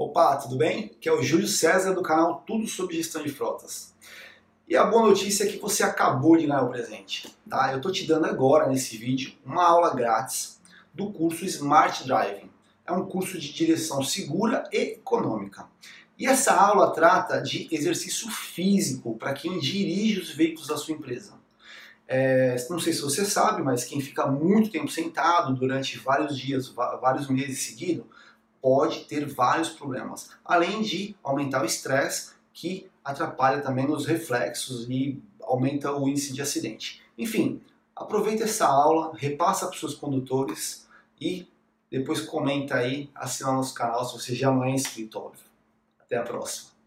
Opa, tudo bem? Que é o Júlio César do canal Tudo sobre Gestão de Frotas. E a boa notícia é que você acabou de ganhar o presente. Tá? Eu estou te dando agora nesse vídeo uma aula grátis do curso Smart Driving. É um curso de direção segura e econômica. E essa aula trata de exercício físico para quem dirige os veículos da sua empresa. É, não sei se você sabe, mas quem fica muito tempo sentado durante vários dias, vários meses seguidos, pode ter vários problemas. Além de aumentar o estresse, que atrapalha também nos reflexos e aumenta o índice de acidente. Enfim, aproveita essa aula, repassa para os seus condutores e depois comenta aí, assina nosso canal se você já não é inscrito, óbvio. Até a próxima.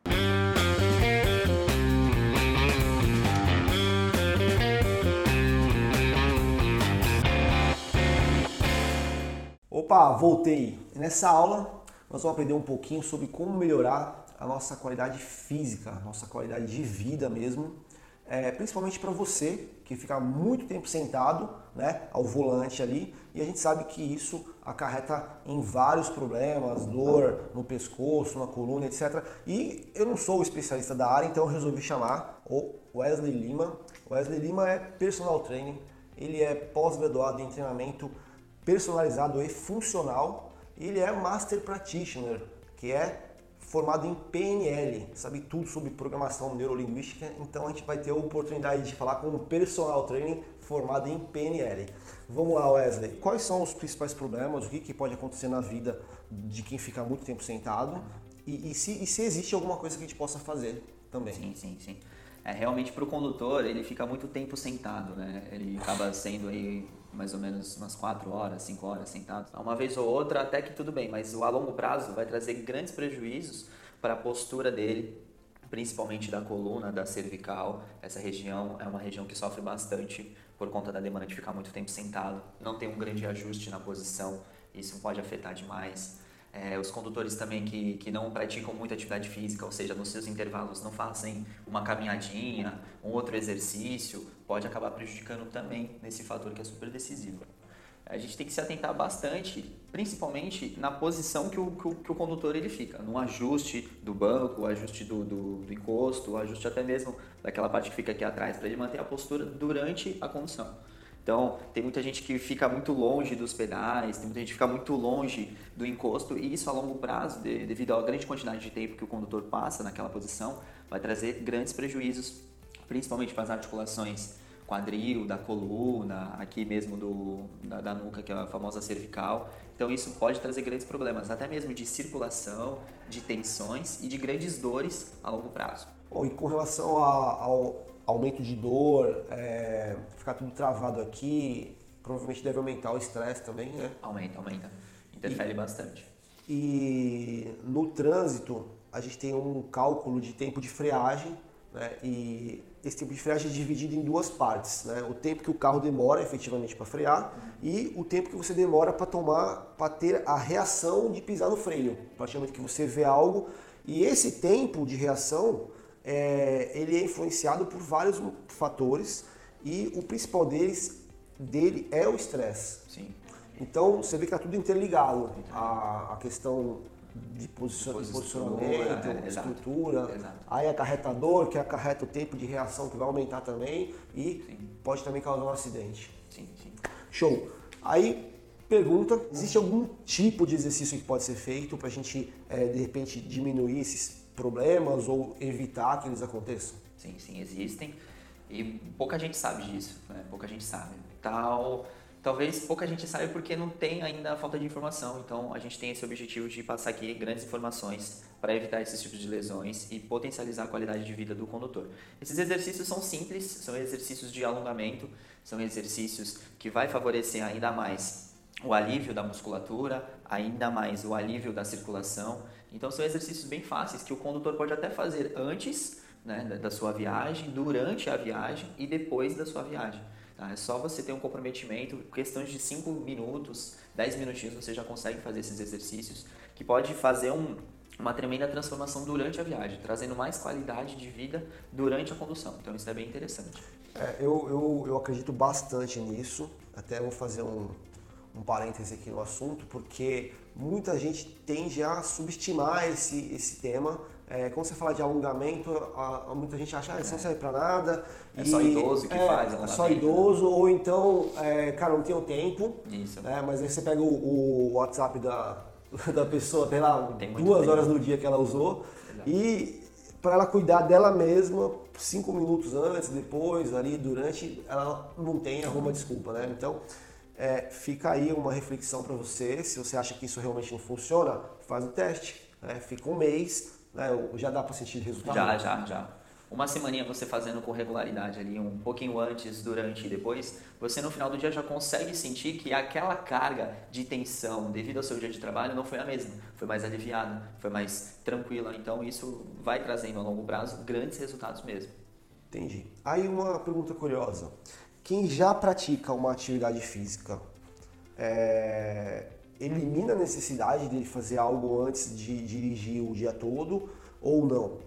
Opa, voltei. Nessa aula nós vamos aprender um pouquinho sobre como melhorar a nossa qualidade física, a nossa qualidade de vida mesmo, é, principalmente para você que fica muito tempo sentado né, ao volante ali e a gente sabe que isso acarreta em vários problemas, dor no pescoço, na coluna, etc. E eu não sou o especialista da área, então eu resolvi chamar o Wesley Lima. Wesley Lima é personal training, ele é pós-graduado em treinamento personalizado e funcional. E ele é Master Practitioner, que é formado em PNL, sabe tudo sobre programação neurolinguística, então a gente vai ter a oportunidade de falar com um personal training formado em PNL. Vamos lá, Wesley. Quais são os principais problemas? O que, que pode acontecer na vida de quem fica muito tempo sentado? E, e, se, e se existe alguma coisa que a gente possa fazer também? Sim, sim, sim. É, realmente para o condutor, ele fica muito tempo sentado, né? Ele acaba sendo aí mais ou menos umas 4 horas, 5 horas sentado. Uma vez ou outra até que tudo bem, mas a longo prazo vai trazer grandes prejuízos para a postura dele, principalmente da coluna, da cervical. Essa região é uma região que sofre bastante por conta da demanda de ficar muito tempo sentado, não tem um grande ajuste na posição, isso pode afetar demais. É, os condutores também que, que não praticam muita atividade física, ou seja, nos seus intervalos não fazem uma caminhadinha, um outro exercício, pode acabar prejudicando também nesse fator que é super decisivo. A gente tem que se atentar bastante, principalmente na posição que o, que o, que o condutor ele fica, no ajuste do banco, ajuste do, do, do encosto, ajuste até mesmo daquela parte que fica aqui atrás, para ele manter a postura durante a condução. Então, tem muita gente que fica muito longe dos pedais, tem muita gente que fica muito longe do encosto, e isso a longo prazo, de, devido à grande quantidade de tempo que o condutor passa naquela posição, vai trazer grandes prejuízos, principalmente para as articulações quadril, da coluna, aqui mesmo do, da, da nuca, que é a famosa cervical. Então, isso pode trazer grandes problemas, até mesmo de circulação, de tensões e de grandes dores a longo prazo. Bom, e com relação a, ao aumento de dor, é, ficar tudo travado aqui, provavelmente deve aumentar o estresse também, né? Aumenta, aumenta. Interfere e, bastante. E no trânsito, a gente tem um cálculo de tempo de freagem, né? E esse tempo de freagem é dividido em duas partes, né? O tempo que o carro demora efetivamente para frear e o tempo que você demora para tomar, para ter a reação de pisar no freio. Praticamente que você vê algo e esse tempo de reação é, ele é influenciado por vários fatores e o principal deles dele é o estresse. Sim. Então você vê que está tudo interligado. A, a questão de, posicion, de posicionamento, é, estrutura, exato. aí acarretador, que acarreta o tempo de reação que vai aumentar também e sim. pode também causar um acidente. Sim, sim. Show. Aí pergunta, existe algum tipo de exercício que pode ser feito para a gente, é, de repente, diminuir esses problemas ou evitar que eles aconteçam? Sim, sim, existem. E pouca gente sabe disso, né? pouca gente sabe. Tal, talvez pouca gente sabe porque não tem ainda a falta de informação. Então a gente tem esse objetivo de passar aqui grandes informações para evitar esses tipos de lesões e potencializar a qualidade de vida do condutor. Esses exercícios são simples, são exercícios de alongamento, são exercícios que vai favorecer ainda mais o alívio da musculatura, ainda mais o alívio da circulação então são exercícios bem fáceis que o condutor pode até fazer antes né, da sua viagem, durante a viagem e depois da sua viagem. Tá? É só você ter um comprometimento, questões de 5 minutos, 10 minutinhos você já consegue fazer esses exercícios, que pode fazer um, uma tremenda transformação durante a viagem, trazendo mais qualidade de vida durante a condução. Então isso é bem interessante. É, eu, eu, eu acredito bastante nisso, até vou fazer um, um parêntese aqui no assunto, porque muita gente tende a subestimar esse, esse tema. É, quando você fala de alongamento, a, a muita gente acha que ah, isso não serve para nada. É e, só idoso que é, faz alongamento. É só idoso, ou então, é, cara, não tenho tempo. Isso. Né, mas aí você pega o, o WhatsApp da, da pessoa, tem lá tem duas horas no dia que ela usou. Exato. E para ela cuidar dela mesma, cinco minutos antes, depois, ali, durante, ela não tem alguma desculpa, né? Então, é, fica aí uma reflexão para você. Se você acha que isso realmente não funciona, faz o teste. Né? Fica um mês, né? já dá para sentir resultado? Já, já, já. Uma semaninha você fazendo com regularidade ali, um pouquinho antes, durante e depois, você no final do dia já consegue sentir que aquela carga de tensão devido ao seu dia de trabalho não foi a mesma, foi mais aliviada, foi mais tranquila. Então isso vai trazendo a longo prazo grandes resultados mesmo. Entendi. Aí uma pergunta curiosa quem já pratica uma atividade física é, elimina a necessidade de fazer algo antes de dirigir o dia todo ou não?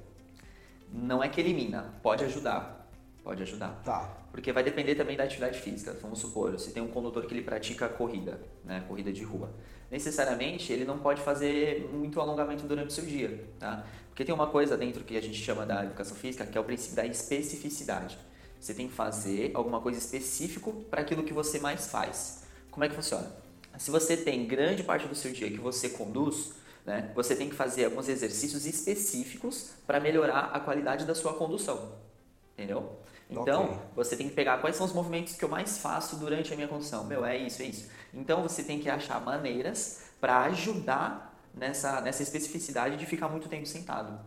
Não é que elimina, pode ajudar. Pode ajudar. Tá. Porque vai depender também da atividade física. Vamos supor, você tem um condutor que ele pratica corrida, né, corrida de rua. Necessariamente ele não pode fazer muito alongamento durante o seu dia, tá? Porque tem uma coisa dentro que a gente chama da educação física, que é o princípio da especificidade. Você tem que fazer alguma coisa específico para aquilo que você mais faz. Como é que funciona? Se você tem grande parte do seu dia que você conduz, né, você tem que fazer alguns exercícios específicos para melhorar a qualidade da sua condução. Entendeu? Então, okay. você tem que pegar quais são os movimentos que eu mais faço durante a minha condução. Meu, é isso, é isso. Então, você tem que achar maneiras para ajudar nessa, nessa especificidade de ficar muito tempo sentado.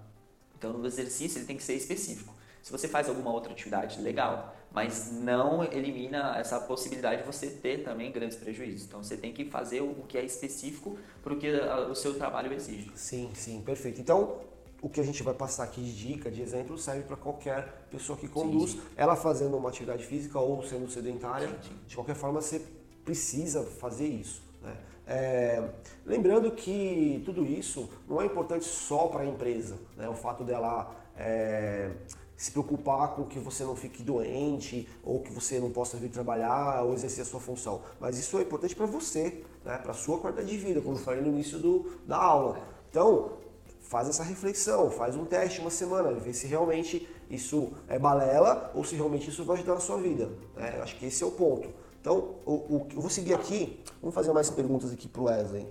Então, no exercício, ele tem que ser específico. Se você faz alguma outra atividade, legal, mas não elimina essa possibilidade de você ter também grandes prejuízos. Então você tem que fazer o que é específico para o que o seu trabalho exige. Sim, sim, perfeito. Então o que a gente vai passar aqui de dica, de exemplo, serve para qualquer pessoa que conduz. Sim, sim. Ela fazendo uma atividade física ou sendo sedentária, sim, de qualquer forma você precisa fazer isso. Né? É, lembrando que tudo isso não é importante só para a empresa, né? o fato dela é, se preocupar com que você não fique doente ou que você não possa vir trabalhar ou exercer a sua função. Mas isso é importante para você, né? para a sua qualidade de vida, como eu falei no início do, da aula. Então, faz essa reflexão, faz um teste uma semana, vê se realmente isso é balela ou se realmente isso vai ajudar na sua vida. Né? Eu acho que esse é o ponto. Então, o, eu vou seguir aqui, vamos fazer mais perguntas aqui para o Wesley.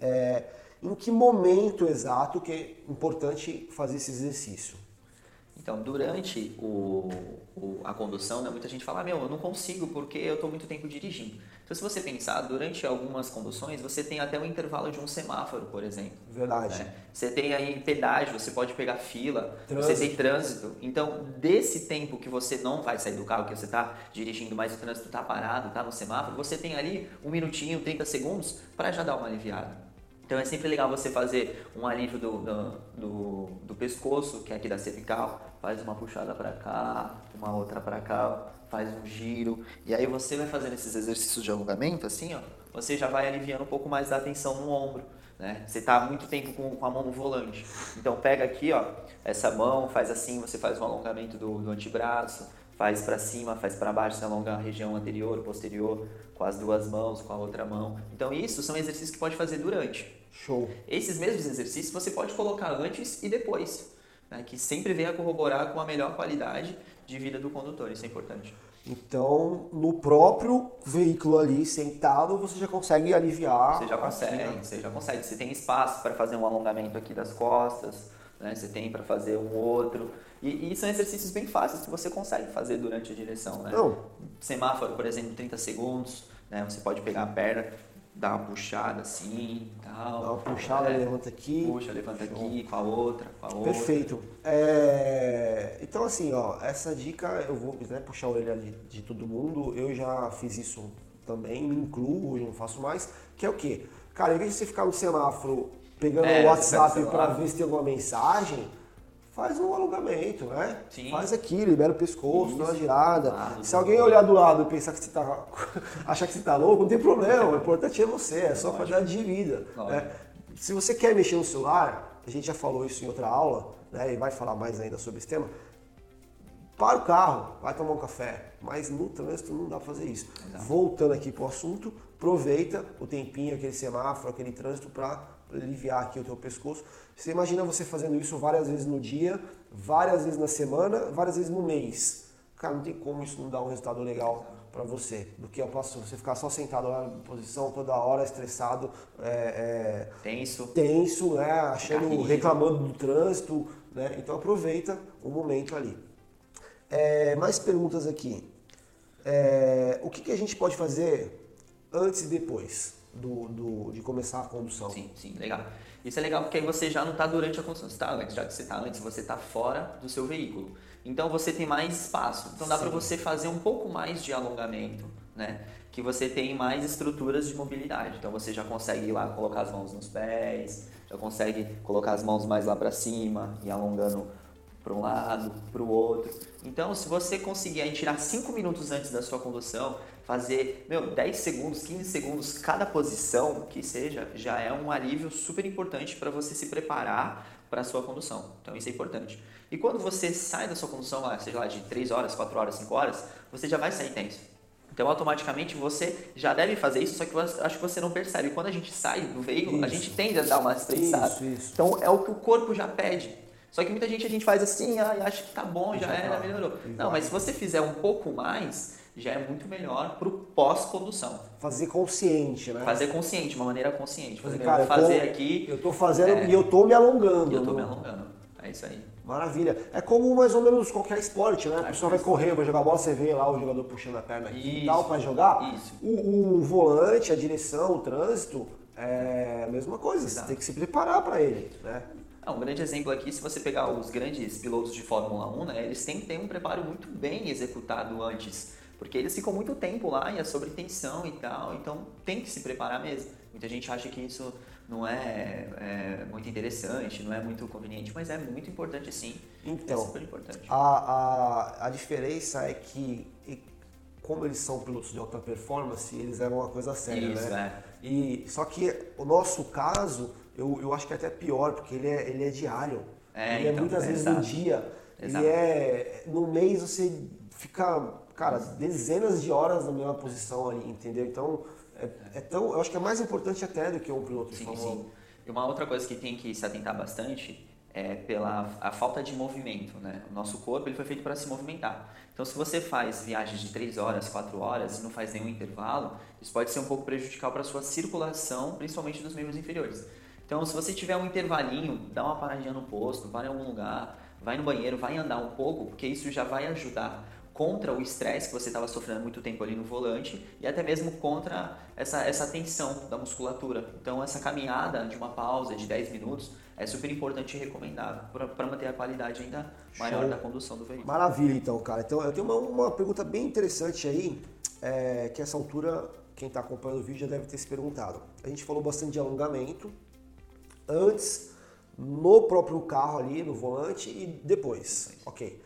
É, em que momento exato que é importante fazer esse exercício? Então, durante o, o, a condução, né, muita gente fala, meu, eu não consigo porque eu estou muito tempo dirigindo. Então, se você pensar, durante algumas conduções, você tem até o um intervalo de um semáforo, por exemplo. Verdade. Né? Você tem aí pedágio, você pode pegar fila, trânsito. você tem trânsito. Então, desse tempo que você não vai sair do carro, que você está dirigindo, mas o trânsito está parado, está no semáforo, você tem ali um minutinho, 30 segundos para já dar uma aliviada. Então é sempre legal você fazer um alívio do, do, do, do pescoço, que é aqui da cervical, faz uma puxada para cá, uma outra para cá, faz um giro. E aí você vai fazendo esses exercícios de alongamento, assim, ó, você já vai aliviando um pouco mais da tensão no ombro. Né? Você está muito tempo com, com, a mão no volante. Então pega aqui, ó, essa mão, faz assim, você faz um alongamento do, do antebraço, faz para cima, faz para baixo, você alonga a região anterior, posterior, com as duas mãos, com a outra mão. Então isso são exercícios que pode fazer durante. Show. Esses mesmos exercícios você pode colocar antes e depois, né, que sempre venha corroborar com a melhor qualidade de vida do condutor, isso é importante. Então, no próprio veículo ali, sentado, você já consegue aliviar. Você já consegue, né? você já consegue. Você tem espaço para fazer um alongamento aqui das costas, né? você tem para fazer um outro. E, e, são exercícios bem fáceis que você consegue fazer durante a direção. Né? Não. Semáforo, por exemplo, 30 segundos, né? você pode pegar a perna, dá uma puxada assim tal. Dá uma puxada, é, levanta aqui. Puxa, levanta Show. aqui, com a outra, com a outra. Perfeito. É, então assim, ó, essa dica eu vou né, puxar a orelha de, de todo mundo. Eu já fiz isso também, me incluo, hoje não faço mais. Que é o quê? Cara, em vez de você ficar no semáforo pegando é, o WhatsApp para ver se tem alguma mensagem, faz um alongamento, né? Sim. Faz aqui, libera o pescoço, dá uma girada. Ah, Se alguém olhar do lado e pensar que você tá. achar que você tá louco, não tem problema. O importante é você, é só qualidade de vida. Né? Se você quer mexer no celular, a gente já falou isso em outra aula, né? E vai falar mais ainda sobre esse tema. Para o carro, vai tomar um café. Mas no trânsito não dá para fazer isso. Exato. Voltando aqui para o assunto, aproveita o tempinho, aquele semáforo, aquele trânsito para aliviar aqui o teu pescoço. Você imagina você fazendo isso várias vezes no dia, várias vezes na semana, várias vezes no mês. Cara, não tem como isso não dar um resultado legal para você. Do que eu posso você ficar só sentado lá na posição toda hora, estressado, é, é, tenso, tenso, né? Achando, reclamando do trânsito, né? Então aproveita o momento ali. É, mais perguntas aqui. É, o que, que, a gente pode fazer antes e depois do, do, de começar a condução? Sim, sim, legal. Isso é legal porque aí você já não está durante a condução, você está antes, já que você está antes, você está fora do seu veículo. Então você tem mais espaço. Então dá para você fazer um pouco mais de alongamento, né? Que você tem mais estruturas de mobilidade. Então você já consegue ir lá colocar as mãos nos pés, já consegue colocar as mãos mais lá para cima e alongando para um lado, para o outro. Então, se você conseguir aí, tirar 5 minutos antes da sua condução, fazer, meu, 10 segundos, 15 segundos cada posição que seja, já é um alívio super importante para você se preparar para a sua condução. Então, isso é importante. E quando você sai da sua condução, seja lá de 3 horas, 4 horas, 5 horas, você já vai sair tenso. Então, automaticamente, você já deve fazer isso, só que eu acho que você não percebe. Quando a gente sai do veículo, isso. a gente tende a dar uma estressada. Isso, isso. Então, é o que o corpo já pede. Só que muita gente a gente faz assim, ah, acha que tá bom, já, já era, tá. melhorou. Não, mas se você fizer um pouco mais, já é muito melhor para o pós-condução. Fazer consciente, né? Fazer consciente, uma maneira consciente. Fazer, cara, fazer tô, aqui. Eu tô fazendo é, e eu tô me alongando. Eu tô me alongando. É isso aí. Maravilha. É como mais ou menos qualquer esporte, né? A pessoa vai correr, vai jogar bola, você vê lá o jogador puxando a perna aqui isso, e tal para jogar. Isso. O, o, volante, a direção, o trânsito, é a mesma coisa. Exato. Você tem que se preparar para ele, né? Ah, um grande exemplo aqui, se você pegar os grandes pilotos de Fórmula 1, né, eles têm que ter um preparo muito bem executado antes, porque eles ficam muito tempo lá e é sobre tensão e tal, então tem que se preparar mesmo. Muita gente acha que isso não é, é, muito interessante, não é muito conveniente, mas é muito importante sim. É então, é super importante. A, a, a diferença é que, como eles são pilotos de alta performance, eles eram uma coisa séria, Isso, né? É. E, só que o nosso caso, eu, eu acho que é até pior, porque ele é, ele é diário. É, ele é então, é muitas vezes no dia. Exato. Ele é. No mês você fica, cara, dezenas de horas na mesma posição ali, entendeu? Então é, é, tão, eu acho que é mais importante até do que um piloto sim, Fórmula 1. E uma outra coisa que tem que se atentar bastante é pela a falta de movimento, né? O nosso corpo ele foi feito para se movimentar. Então, se você faz viagens de 3 horas, 4 horas e não faz nenhum intervalo, isso pode ser um pouco prejudicial para a sua circulação, principalmente dos membros inferiores. Então, se você tiver um intervalinho, dá uma paradinha no posto, vai em algum lugar, vai no banheiro, vai andar um pouco, porque isso já vai ajudar contra o estresse que você estava sofrendo muito tempo ali no volante e até mesmo contra essa, essa tensão da musculatura. Então, essa caminhada de uma pausa de 10 minutos é super importante e recomendável para manter a qualidade ainda maior Show. da condução do veículo. Maravilha, então, cara. Então, eu tenho uma, uma pergunta bem interessante aí, é, que essa altura, quem está acompanhando o vídeo já deve ter se perguntado. A gente falou bastante de alongamento antes, no próprio carro ali, no volante e depois. Ok.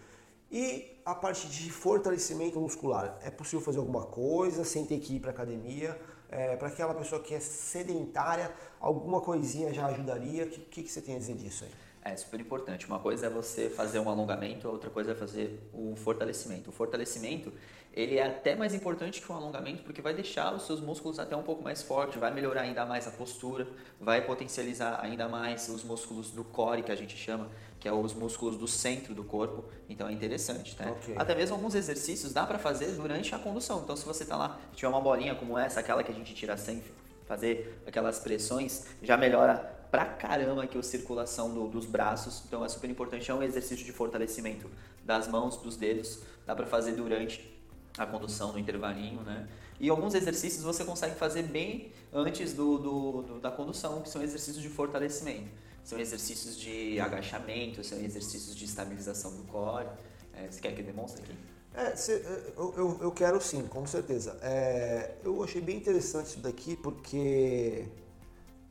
E a parte de fortalecimento muscular, é possível fazer alguma coisa sem ter que ir para academia? É, para aquela pessoa que é sedentária, alguma coisinha já ajudaria? O que, que, que, você tem a dizer disso aí? É super importante. Uma coisa é você fazer um alongamento, outra coisa é fazer o fortalecimento. O fortalecimento ele é até mais importante que o alongamento porque vai deixar os seus músculos até um pouco mais fortes, vai melhorar ainda mais a postura, vai potencializar ainda mais os músculos do core que a gente chama, que é os músculos do centro do corpo. Então é interessante, tá? Okay. Até mesmo alguns exercícios dá para fazer durante a condução. Então se você está lá, tiver uma bolinha como essa, aquela que a gente tira sem fazer aquelas pressões, já melhora pra caramba aqui a circulação do, dos braços. Então é super importante, é um exercício de fortalecimento das mãos, dos dedos. Dá para fazer durante a condução no intervalinho, né? E alguns exercícios você consegue fazer bem antes do, do, do da condução, que são exercícios de fortalecimento são exercícios de agachamento, são exercícios de estabilização do core. É, você quer que eu demonstre aqui? É, cê, é, eu, eu, eu, quero sim, com certeza. É, eu achei bem interessante isso daqui porque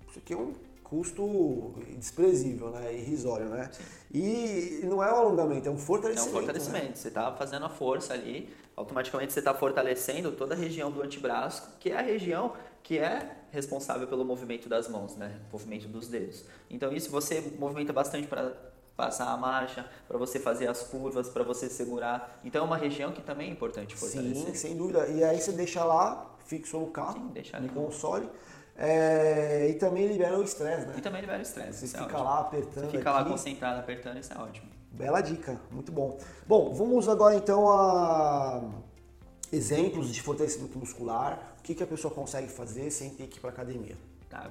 isso aqui é um custo desprezível, né? Irrisório, né? E não é um alongamento, é um fortalecimento. É um fortalecimento. Né? Você está fazendo a força ali, automaticamente você está fortalecendo toda a região do antebraço, que é a região que é responsável pelo movimento das mãos, né? movimento dos dedos. Então isso você movimenta bastante para passar a marcha, para você fazer as curvas, para você segurar. Então é uma região que também é importante fortalecer. Sim, sem dúvida. E aí você deixa lá fixo no carro, Sim, deixa no console. É, e também libera o estresse, né? E também libera o estresse. Você é fica ótimo. lá apertando Você fica lá aqui. concentrado, apertando, isso é ótimo. Bela dica, muito bom. Bom, vamos agora então a exemplos de fortalecimento muscular. O que, que a pessoa consegue fazer sem ter que ir para academia? Tá?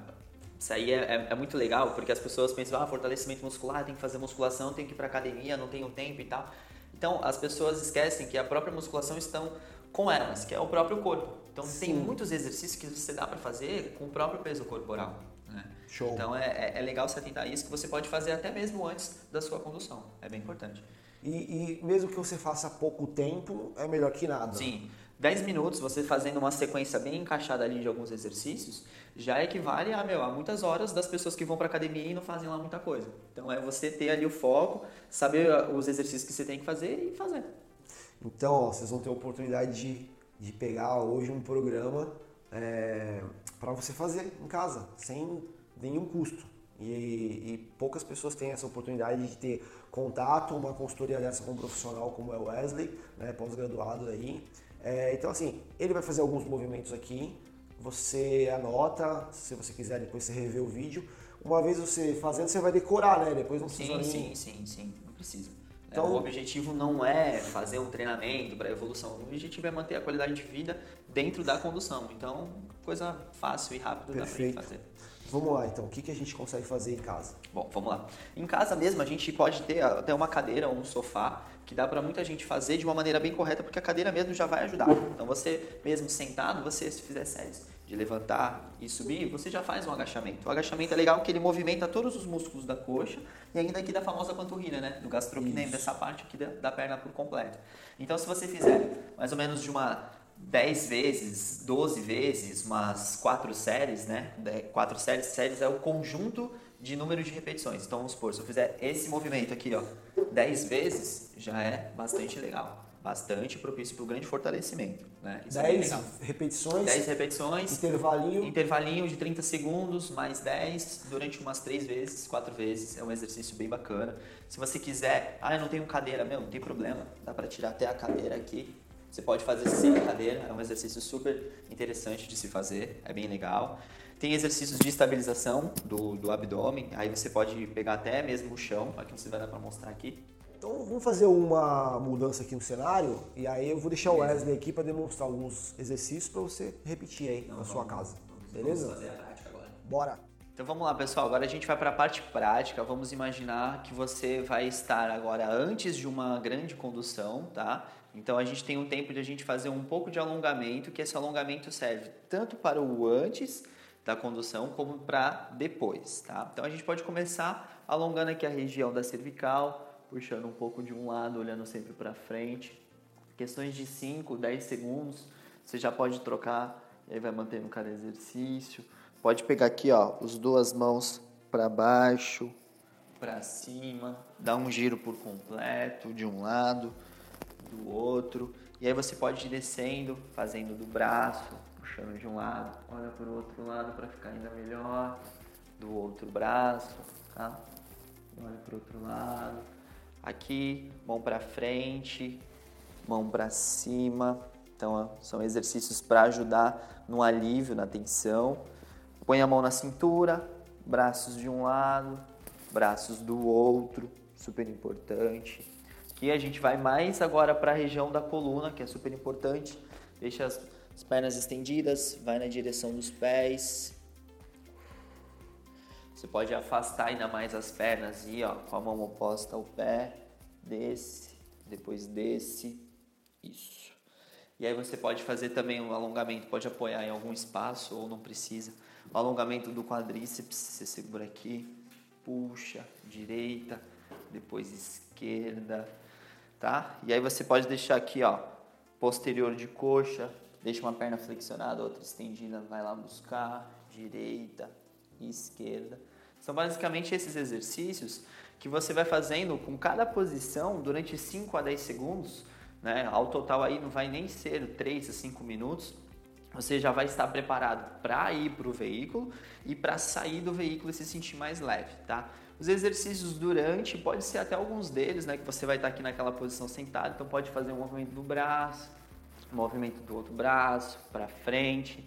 Isso aí é, é- é muito legal, porque as pessoas pensam, ah, fortalecimento muscular, tem que fazer musculação, tem que ir pra academia, não tenho tempo e tal. Então, as pessoas esquecem que a própria musculação estão com elas, que é o próprio corpo. Então, tem Sim. muitos exercícios que você dá pra fazer com o próprio peso corporal. Né? Show. Então, é, é- é legal se atentar a isso, que você pode fazer até mesmo antes da sua condução. É bem importante. E, e mesmo que você faça pouco tempo, é melhor que nada. Sim, 10 minutos você fazendo uma sequência bem encaixada ali de alguns exercícios já equivale a, meu, a muitas horas das pessoas que vão para academia e não fazem lá muita coisa. Então é você ter ali o foco, saber ah, os exercícios que você tem que fazer e fazer. Então, ó, vocês vão ter a oportunidade de, de pegar hoje um programa para você fazer em casa, sem nenhum custo. E, e poucas pessoas têm essa oportunidade de ter contato, uma consultoria dessa com um profissional como é o Wesley, né, pós-graduado aí. É, então, assim, ele vai fazer alguns movimentos aqui, você anota, se você quiser depois você rever o vídeo. Uma vez você fazendo, você vai decorar, né? Depois não precisa Sim, nem- sim, sim, sim, não precisa. É, Então- o objetivo não é fazer um treinamento para evolução, o objetivo é manter a qualidade de vida dentro da condução. Então, coisa fácil e rápida dá Perfeito. pra fazer. Vamos lá, então. O que, que a gente consegue fazer em casa? Bom, vamos lá. Em casa mesmo, a gente pode ter até uma cadeira ou um sofá que dá para muita gente fazer de uma maneira bem correta, porque a cadeira mesmo já vai ajudar. Então, você mesmo sentado, você se fizer séries de levantar e subir, você já faz um agachamento. O agachamento é legal porque ele movimenta todos os músculos da coxa e ainda aqui da famosa panturrilha, né? Do gastrocnêmio, dessa parte aqui da, da perna por completo. Então, se você fizer mais ou menos de uma 10 vezes, 12 vezes, umas 4 séries, né? 4 séries, séries é o conjunto de número de repetições. Então vamos supor, se eu fizer esse movimento aqui, ó, 10 vezes, já é bastante legal. Bastante propício para o grande fortalecimento, né? Isso é bem 10 legal. repetições, 10 repetições, intervalinho. intervalinho de 30 segundos, mais 10, durante umas 3 vezes, 4 vezes. É um exercício bem bacana. Se você quiser, ah, eu não tenho cadeira, meu, não tem problema. Dá para tirar até a cadeira aqui. Você pode fazer sem a cadeira, é um exercício super interessante de se fazer, é bem legal. Tem exercícios de estabilização do, do abdômen, aí você pode pegar até mesmo o chão, aqui você vai dar para mostrar aqui. Então vamos fazer uma mudança aqui no cenário e aí eu vou deixar o Wesley aqui para demonstrar alguns exercícios para você repetir aí na sua casa. Beleza? Vamos fazer a prática agora. Bora. Então vamos lá, pessoal. Agora a gente vai para a parte prática. Vamos imaginar que você vai estar agora antes de uma grande condução, tá? Então a gente tem um tempo de a gente fazer um pouco de alongamento, que esse alongamento serve tanto para o antes da condução como para depois, tá? Então a gente pode começar alongando aqui a região da cervical, puxando um pouco de um lado, olhando sempre para frente. Questões de 5, 10 segundos, você já pode trocar e aí vai mantendo cada exercício. Pode pegar aqui, ó, as duas mãos para baixo, para cima, dar um giro por completo de um lado, do outro. E aí você pode ir descendo, fazendo do braço, puxando de um lado, olha para o outro lado para ficar ainda melhor, do outro braço, tá? Olha para o outro lado. Aqui, mão para frente, mão para cima. Então, são exercícios para ajudar no alívio, na tensão. Põe a mão na cintura, braços de um lado, braços do outro, super importante. Aqui a gente vai mais agora para a região da coluna, que é super importante. Deixa as, as pernas estendidas, vai na direção dos pés. Você pode afastar ainda mais as pernas e ó, com a mão oposta ao pé, desce, depois desce, isso. E aí você pode fazer também um alongamento, pode apoiar em algum espaço ou não precisa. O alongamento do quadríceps, você segura aqui, puxa, direita, depois esquerda, tá? E aí você pode deixar aqui, ó, posterior de coxa, deixa uma perna flexionada, outra estendida, vai lá buscar, direita, esquerda. São basicamente esses exercícios que você vai fazendo com cada posição durante 5 a 10 segundos, né? Ao total aí não vai nem ser 3 a 5 minutos. Você já vai estar preparado para ir para o veículo e para sair do veículo e se sentir mais leve, tá? Os exercícios durante, pode ser até alguns deles, né? Que você vai estar aqui naquela posição sentado, então pode fazer um movimento do braço, movimento do outro braço para frente,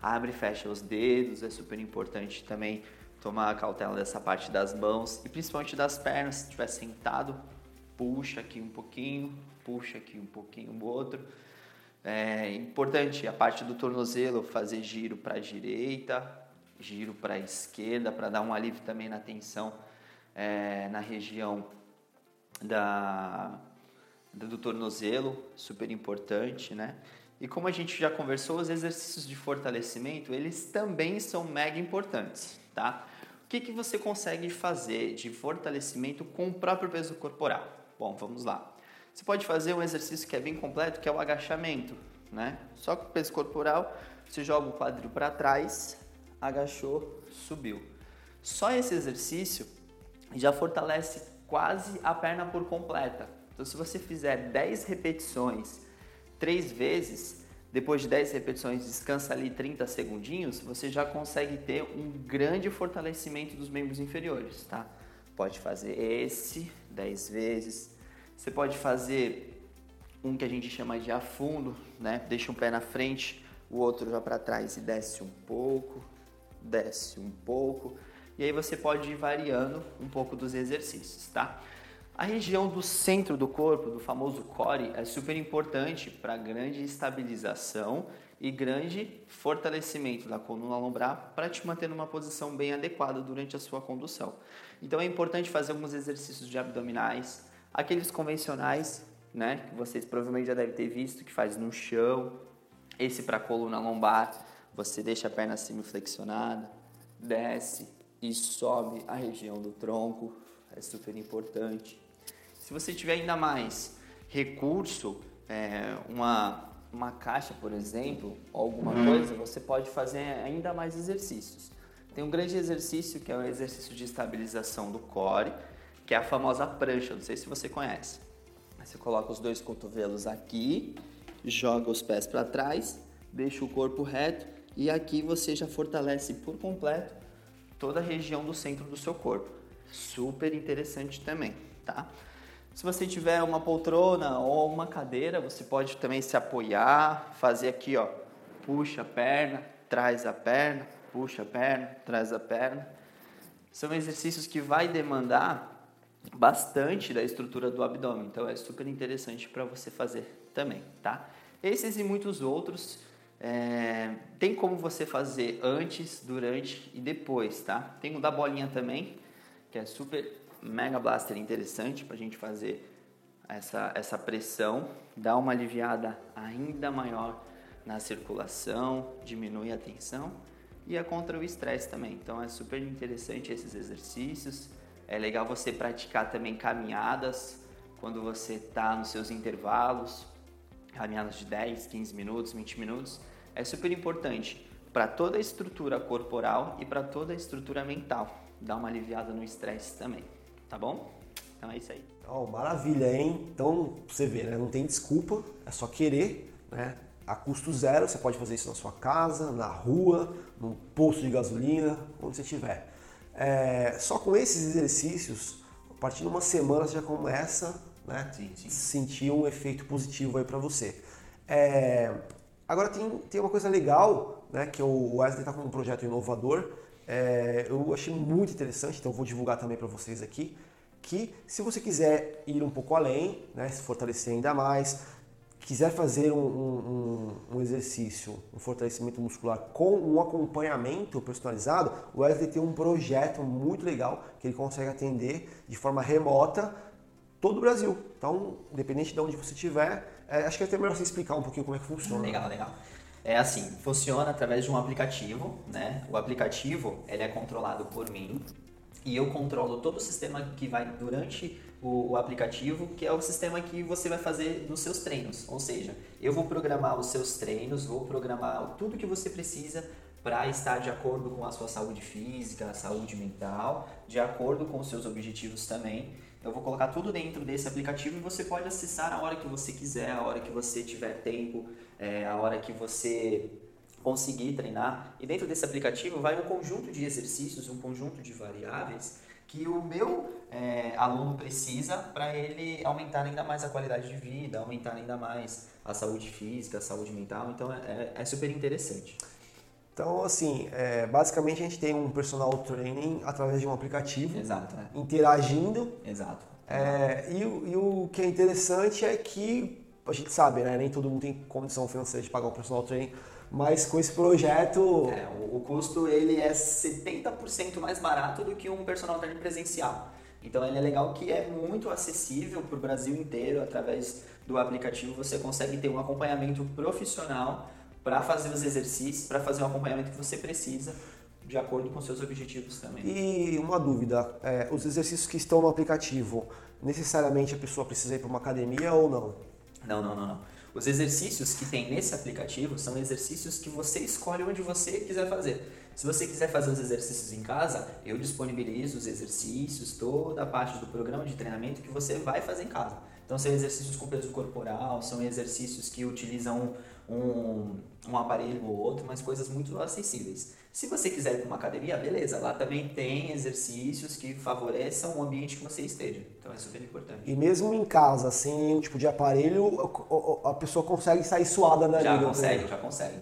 abre e fecha os dedos, é super importante também tomar cautela dessa parte das mãos e principalmente das pernas, se estiver sentado, puxa aqui um pouquinho, puxa aqui um pouquinho o outro. É importante a parte do tornozelo fazer giro para a direita, giro para a esquerda, para dar um alívio também na tensão é, na região da, do tornozelo, super importante, né? E como a gente já conversou, os exercícios de fortalecimento, eles também são mega importantes, tá? O que, que você consegue fazer de fortalecimento com o próprio peso corporal? Bom, vamos lá. Você pode fazer um exercício que é bem completo, que é o agachamento, né? Só com o peso corporal, você joga o quadril para trás, agachou, subiu. Só esse exercício já fortalece quase a perna por completa. Então, se você fizer 10 repetições três vezes, depois de 10 repetições, descansa ali 30 segundinhos, você já consegue ter um grande fortalecimento dos membros inferiores, tá? Pode fazer esse 10 vezes. Você pode fazer um que a gente chama de afundo, né? Deixa um pé na frente, o outro já para trás e desce um pouco, desce um pouco. E aí você pode ir variando um pouco dos exercícios, tá? A região do centro do corpo, do famoso core, é super importante para grande estabilização e grande fortalecimento da coluna lombar para te manter numa posição bem adequada durante a sua condução. Então é importante fazer alguns exercícios de abdominais, aqueles convencionais, né, que vocês provavelmente já devem ter visto, que faz no chão. Esse para coluna lombar, você deixa a perna acima flexionada, desce e sobe a região do tronco, é super importante. Se você tiver ainda mais recurso, é, uma, uma caixa, por exemplo, ou alguma uhum. coisa, você pode fazer ainda mais exercícios. Tem um grande exercício que é o exercício de estabilização do core, que é a famosa prancha, não sei se você conhece. Você coloca os dois cotovelos aqui, joga os pés para trás, deixa o corpo reto e aqui você já fortalece por completo toda a região do centro do seu corpo. Super interessante também, tá? Se você tiver uma poltrona ou uma cadeira, você pode também se apoiar, fazer aqui, ó, puxa a perna, traz a perna, puxa a perna, traz a perna. São exercícios que vai demandar bastante da estrutura do abdômen, então é super interessante para você fazer também, tá? Esses e muitos outros é, tem como você fazer antes, durante e depois, tá? Tem o da bolinha também, que é super Mega Blaster interessante para a gente fazer essa, essa pressão, dá uma aliviada ainda maior na circulação, diminui a tensão e é contra o estresse também. Então é super interessante esses exercícios. É legal você praticar também caminhadas quando você está nos seus intervalos, caminhadas de 10, 15 minutos, 20 minutos. É super importante para toda a estrutura corporal e para toda a estrutura mental. Dá uma aliviada no estresse também tá bom? Então é isso aí. Oh, maravilha, hein? Então, você vê, né? Não tem desculpa, é só querer, né? A custo zero, você pode fazer isso na sua casa, na rua, num posto de gasolina, onde você estiver. É, só com esses exercícios, a partir de uma semana você já começa né, sim, sim. sentir um efeito positivo aí para você. É, agora tem, tem uma coisa legal, né, que o Wesley está com um projeto inovador, é, eu achei muito interessante, então vou divulgar também para vocês aqui, que se você quiser ir um pouco além, né, se fortalecer ainda mais, quiser fazer um, um, um, exercício, um fortalecimento muscular com um acompanhamento personalizado, o Wesley tem um projeto muito legal que ele consegue atender de forma remota todo o Brasil. Então, independente de onde você estiver, é, acho que é até melhor você explicar um pouquinho como é que funciona. Legal, legal. É assim, funciona através de um aplicativo, né? O aplicativo, ele é controlado por mim e eu controlo todo o sistema que vai durante o, o, aplicativo, que é o sistema que você vai fazer nos seus treinos. Ou seja, eu vou programar os seus treinos, vou programar tudo que você precisa para estar de acordo com a sua saúde física, saúde mental, de acordo com os seus objetivos também. Eu vou colocar tudo dentro desse aplicativo e você pode acessar a hora que você quiser, a hora que você tiver tempo, é, a hora que você conseguir treinar. E dentro desse aplicativo vai um conjunto de exercícios, um conjunto de variáveis que o meu é, aluno precisa para ele aumentar ainda mais a qualidade de vida, aumentar ainda mais a saúde física, a saúde mental. Então é, é super interessante. Então, assim, é, basicamente a gente tem um personal training através de um aplicativo. Exato. É. Interagindo. Exato. É, e, e, o que é interessante é que a gente sabe, né? Nem todo mundo tem condição financeira de pagar um personal training, mas com esse projeto. É, o, o custo ele é 70% mais barato do que um personal training presencial. Então ele é legal que é muito acessível para o Brasil inteiro através do aplicativo. Você consegue ter um acompanhamento profissional para fazer os exercícios, para fazer o acompanhamento que você precisa, de acordo com seus objetivos também. E uma dúvida: é, os exercícios que estão no aplicativo, necessariamente a pessoa precisa ir para uma academia ou não? Não, não, não, não. Os exercícios que tem nesse aplicativo são exercícios que você escolhe onde você quiser fazer. Se você quiser fazer os exercícios em casa, eu disponibilizo os exercícios, toda a parte do programa de treinamento que você vai fazer em casa. Então, são exercícios com peso corporal, são exercícios que utilizam um, um aparelho ou outro, mas coisas muito acessíveis. Se você quiser ir para uma academia, beleza, lá também tem exercícios que favoreçam o ambiente que você esteja. Então é super importante. E mesmo em casa, sem nenhum tipo de aparelho, a pessoa consegue sair suada da Já consegue, já consegue.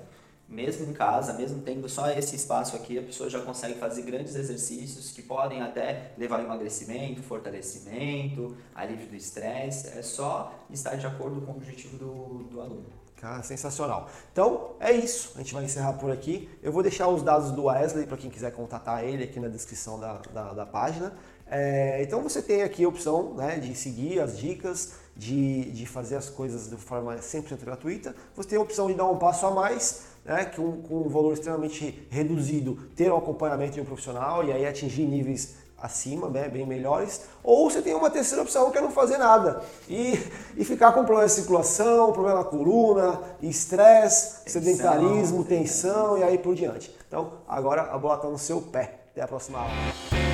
Mesmo em casa, mesmo tendo só esse espaço aqui, a pessoa já consegue fazer grandes exercícios que podem até levar ao emagrecimento, fortalecimento, alívio do estresse. É só estar de acordo com o objetivo do, do aluno. Cara, sensacional. Então é isso, a gente vai encerrar por aqui. Eu vou deixar os dados do Wesley para quem quiser contatar ele aqui na descrição da, da, da página. É, então você tem aqui a opção né, de seguir as dicas, de, de fazer as coisas de forma 100% gratuita. Você tem a opção de dar um passo a mais, né, um, com um valor extremamente reduzido, ter um acompanhamento de um profissional e aí atingir níveis acima, né, bem melhores, ou você tem uma terceira opção que é não fazer nada e, e ficar com problema de circulação, problema na coluna, estresse, sedentarismo, tensão e aí por diante. Então agora a bola está no seu pé. Até a próxima aula.